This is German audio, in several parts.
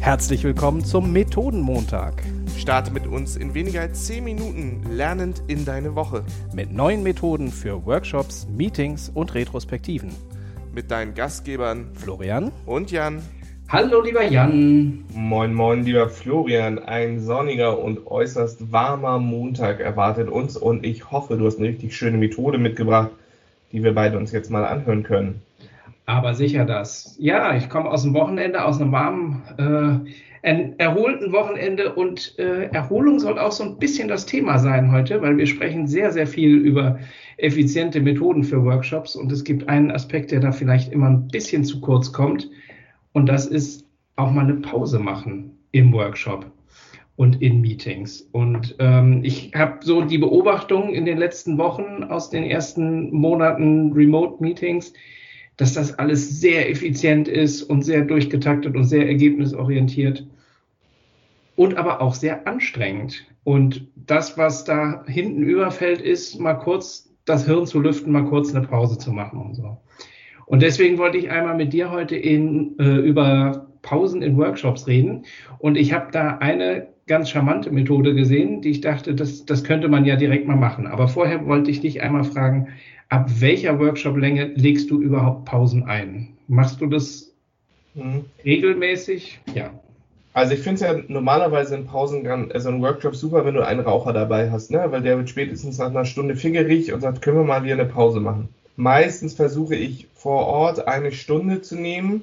Herzlich willkommen zum Methodenmontag. Starte mit uns in weniger als 10 Minuten lernend in deine Woche. Mit neuen Methoden für Workshops, Meetings und Retrospektiven. Mit deinen Gastgebern Florian und Jan. Hallo lieber Jan. Moin, moin, lieber Florian. Ein sonniger und äußerst warmer Montag erwartet uns und ich hoffe, du hast eine richtig schöne Methode mitgebracht, die wir beide uns jetzt mal anhören können. Aber sicher das. Ja, ich komme aus dem Wochenende, aus einem warmen, äh, erholten Wochenende und äh, Erholung soll auch so ein bisschen das Thema sein heute, weil wir sprechen sehr, sehr viel über effiziente Methoden für Workshops und es gibt einen Aspekt, der da vielleicht immer ein bisschen zu kurz kommt und das ist auch mal eine Pause machen im Workshop und in Meetings. Und ähm, ich habe so die Beobachtung in den letzten Wochen aus den ersten Monaten Remote-Meetings, dass das alles sehr effizient ist und sehr durchgetaktet und sehr ergebnisorientiert und aber auch sehr anstrengend. Und das, was da hinten überfällt, ist mal kurz das Hirn zu lüften, mal kurz eine Pause zu machen und so. Und deswegen wollte ich einmal mit dir heute in, äh, über Pausen in Workshops reden. Und ich habe da eine ganz charmante Methode gesehen, die ich dachte, das, das könnte man ja direkt mal machen. Aber vorher wollte ich dich einmal fragen, ab welcher Workshop-Länge legst du überhaupt Pausen ein? Machst du das mhm. regelmäßig? Ja. Also ich finde es ja normalerweise in Pausen, also in Workshops super, wenn du einen Raucher dabei hast, ne? weil der wird spätestens nach einer Stunde fingerig und sagt, können wir mal wieder eine Pause machen. Meistens versuche ich vor Ort eine Stunde zu nehmen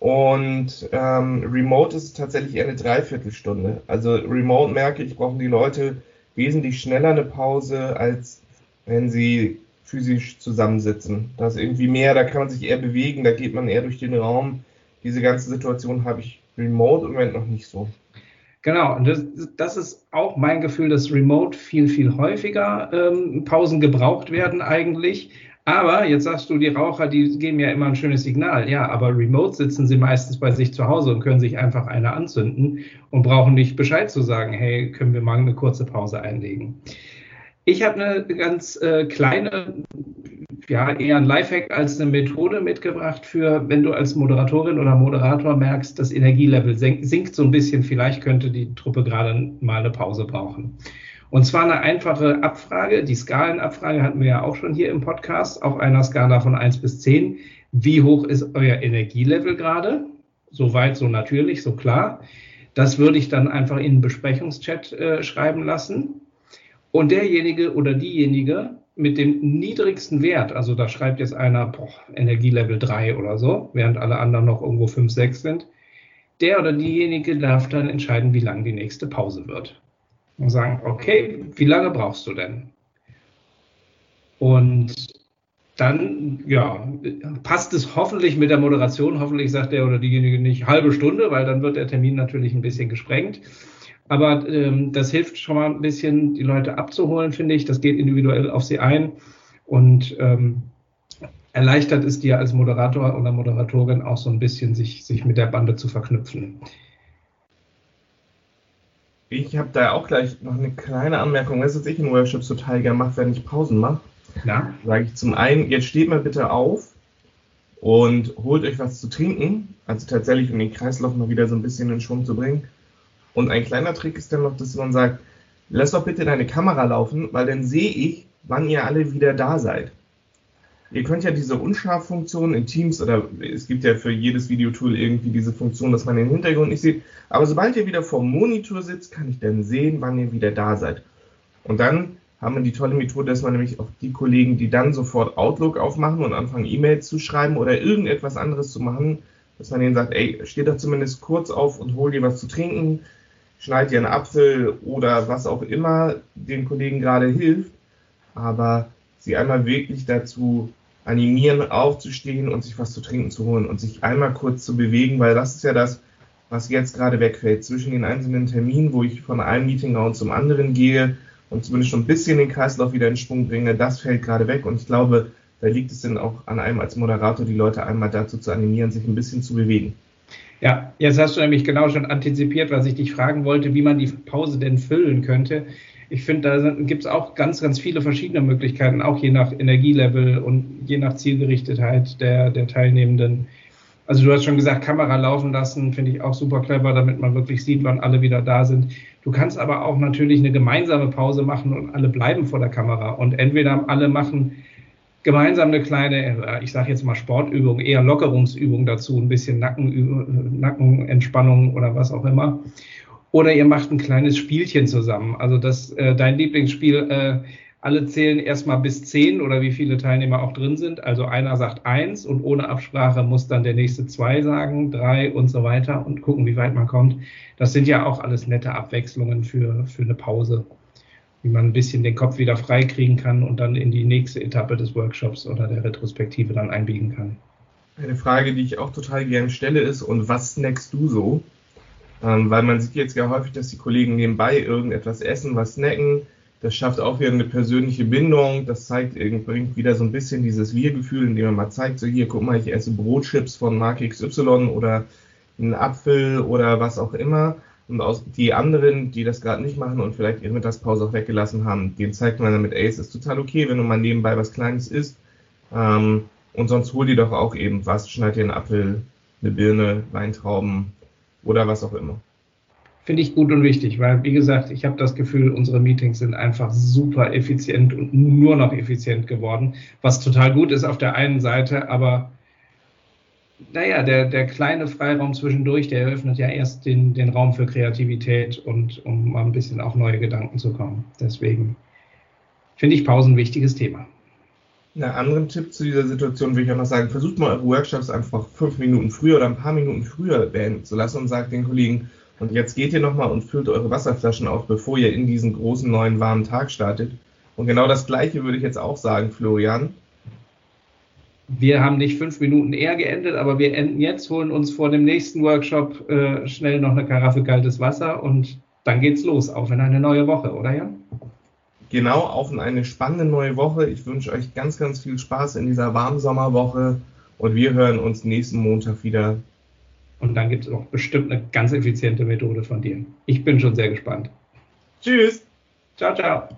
und ähm, Remote ist tatsächlich eher eine Dreiviertelstunde. Also Remote merke ich, brauchen die Leute wesentlich schneller eine Pause, als wenn sie physisch zusammensitzen. Da ist irgendwie mehr, da kann man sich eher bewegen, da geht man eher durch den Raum. Diese ganze Situation habe ich remote im Moment noch nicht so. Genau, und das, das ist auch mein Gefühl, dass remote viel, viel häufiger ähm, Pausen gebraucht werden eigentlich. Aber jetzt sagst du, die Raucher, die geben ja immer ein schönes Signal. Ja, aber remote sitzen sie meistens bei sich zu Hause und können sich einfach eine anzünden und brauchen nicht Bescheid zu sagen, hey, können wir mal eine kurze Pause einlegen. Ich habe eine ganz äh, kleine, ja, eher ein Lifehack als eine Methode mitgebracht für, wenn du als Moderatorin oder Moderator merkst, das Energielevel sinkt so ein bisschen, vielleicht könnte die Truppe gerade mal eine Pause brauchen. Und zwar eine einfache Abfrage, die Skalenabfrage hatten wir ja auch schon hier im Podcast, auf einer Skala von 1 bis 10. Wie hoch ist euer Energielevel gerade? So weit, so natürlich, so klar. Das würde ich dann einfach in den Besprechungschat äh, schreiben lassen. Und derjenige oder diejenige mit dem niedrigsten Wert, also da schreibt jetzt einer boah, Energielevel 3 oder so, während alle anderen noch irgendwo 5, 6 sind, der oder diejenige darf dann entscheiden, wie lang die nächste Pause wird. Und sagen, okay, wie lange brauchst du denn? Und dann, ja, passt es hoffentlich mit der Moderation. Hoffentlich sagt der oder diejenige nicht halbe Stunde, weil dann wird der Termin natürlich ein bisschen gesprengt. Aber ähm, das hilft schon mal ein bisschen, die Leute abzuholen, finde ich. Das geht individuell auf sie ein und ähm, erleichtert es dir als Moderator oder Moderatorin auch so ein bisschen, sich, sich mit der Bande zu verknüpfen. Ich habe da auch gleich noch eine kleine Anmerkung. Das was ich in Workshops total gerne mache, wenn ich Pausen mache. Ja. Sage ich zum einen, jetzt steht mal bitte auf und holt euch was zu trinken. Also tatsächlich, um den Kreislauf mal wieder so ein bisschen in Schwung zu bringen. Und ein kleiner Trick ist dann noch, dass man sagt, lass doch bitte deine Kamera laufen, weil dann sehe ich, wann ihr alle wieder da seid. Ihr könnt ja diese Unscharf-Funktion in Teams oder es gibt ja für jedes Videotool irgendwie diese Funktion, dass man den Hintergrund nicht sieht. Aber sobald ihr wieder vor dem Monitor sitzt, kann ich dann sehen, wann ihr wieder da seid. Und dann haben wir die tolle Methode, dass man nämlich auch die Kollegen, die dann sofort Outlook aufmachen und anfangen E-Mails zu schreiben oder irgendetwas anderes zu machen, dass man denen sagt, ey, steh doch zumindest kurz auf und hol dir was zu trinken, schneid dir einen Apfel oder was auch immer den Kollegen gerade hilft, aber sie einmal wirklich dazu animieren, aufzustehen und sich was zu trinken zu holen und sich einmal kurz zu bewegen, weil das ist ja das, was jetzt gerade wegfällt. Zwischen den einzelnen Terminen, wo ich von einem Meetingraum zum anderen gehe und zumindest schon ein bisschen den Kreislauf wieder in Schwung bringe, das fällt gerade weg und ich glaube, da liegt es dann auch an einem als Moderator, die Leute einmal dazu zu animieren, sich ein bisschen zu bewegen. Ja, jetzt hast du nämlich genau schon antizipiert, was ich dich fragen wollte, wie man die Pause denn füllen könnte. Ich finde, da gibt es auch ganz, ganz viele verschiedene Möglichkeiten, auch je nach Energielevel und je nach Zielgerichtetheit der, der Teilnehmenden. Also du hast schon gesagt, Kamera laufen lassen, finde ich auch super clever, damit man wirklich sieht, wann alle wieder da sind. Du kannst aber auch natürlich eine gemeinsame Pause machen und alle bleiben vor der Kamera. Und entweder alle machen gemeinsam eine kleine, äh, ich sage jetzt mal Sportübung, eher Lockerungsübung dazu, ein bisschen Nacken, Nackenentspannung oder was auch immer. Oder ihr macht ein kleines Spielchen zusammen. Also das, äh, dein Lieblingsspiel, äh, alle zählen erstmal bis zehn oder wie viele Teilnehmer auch drin sind. Also einer sagt eins und ohne Absprache muss dann der nächste zwei sagen, drei und so weiter und gucken, wie weit man kommt. Das sind ja auch alles nette Abwechslungen für, für eine Pause, wie man ein bisschen den Kopf wieder frei kriegen kann und dann in die nächste Etappe des Workshops oder der Retrospektive dann einbiegen kann. Eine Frage, die ich auch total gerne stelle, ist, und was snackst du so? Ähm, weil man sieht jetzt ja häufig, dass die Kollegen nebenbei irgendetwas essen, was snacken das schafft auch wieder eine persönliche Bindung. Das zeigt, bringt wieder so ein bisschen dieses Wir-Gefühl, indem man mal zeigt, so hier, guck mal, ich esse Brotchips von Marke XY oder einen Apfel oder was auch immer. Und aus, die anderen, die das gerade nicht machen und vielleicht ihre Mittagspause auch weggelassen haben, denen zeigt man dann mit, ey, es ist total okay, wenn du mal nebenbei was Kleines isst. Ähm, und sonst hol dir doch auch eben was, schneid dir einen Apfel, eine Birne, Weintrauben oder was auch immer finde ich gut und wichtig, weil, wie gesagt, ich habe das Gefühl, unsere Meetings sind einfach super effizient und nur noch effizient geworden, was total gut ist auf der einen Seite, aber naja, der, der kleine Freiraum zwischendurch, der eröffnet ja erst den, den Raum für Kreativität und um mal ein bisschen auf neue Gedanken zu kommen. Deswegen finde ich Pausen ein wichtiges Thema. Einen anderen Tipp zu dieser Situation würde ich auch noch sagen, versucht mal eure Workshops einfach fünf Minuten früher oder ein paar Minuten früher beenden zu lassen und sagt den Kollegen, und jetzt geht ihr nochmal und füllt eure Wasserflaschen auf, bevor ihr in diesen großen neuen warmen Tag startet. Und genau das Gleiche würde ich jetzt auch sagen, Florian. Wir haben nicht fünf Minuten eher geendet, aber wir enden jetzt, holen uns vor dem nächsten Workshop äh, schnell noch eine Karaffe kaltes Wasser und dann geht's los, auf in eine neue Woche, oder Jan? Genau, auf in eine spannende neue Woche. Ich wünsche euch ganz, ganz viel Spaß in dieser warmen Sommerwoche und wir hören uns nächsten Montag wieder. Und dann gibt es auch bestimmt eine ganz effiziente Methode von dir. Ich bin schon sehr gespannt. Tschüss. Ciao, ciao.